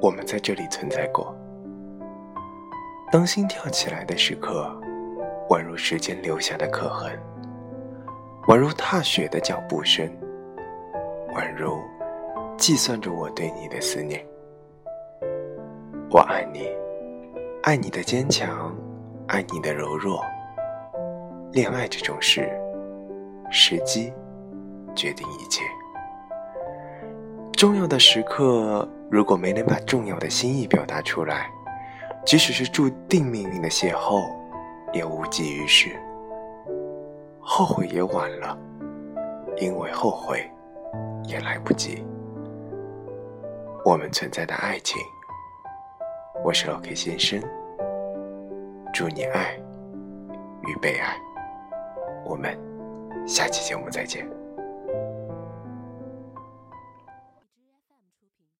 我们在这里存在过。当心跳起来的时刻，宛如时间留下的刻痕，宛如踏雪的脚步声，宛如计算着我对你的思念。我爱你，爱你的坚强，爱你的柔弱。恋爱这种事，时机决定一切。重要的时刻，如果没能把重要的心意表达出来，即使是注定命运的邂逅，也无济于事。后悔也晚了，因为后悔也来不及。我们存在的爱情，我是 OK 先生。祝你爱与被爱。我们下期节目再见。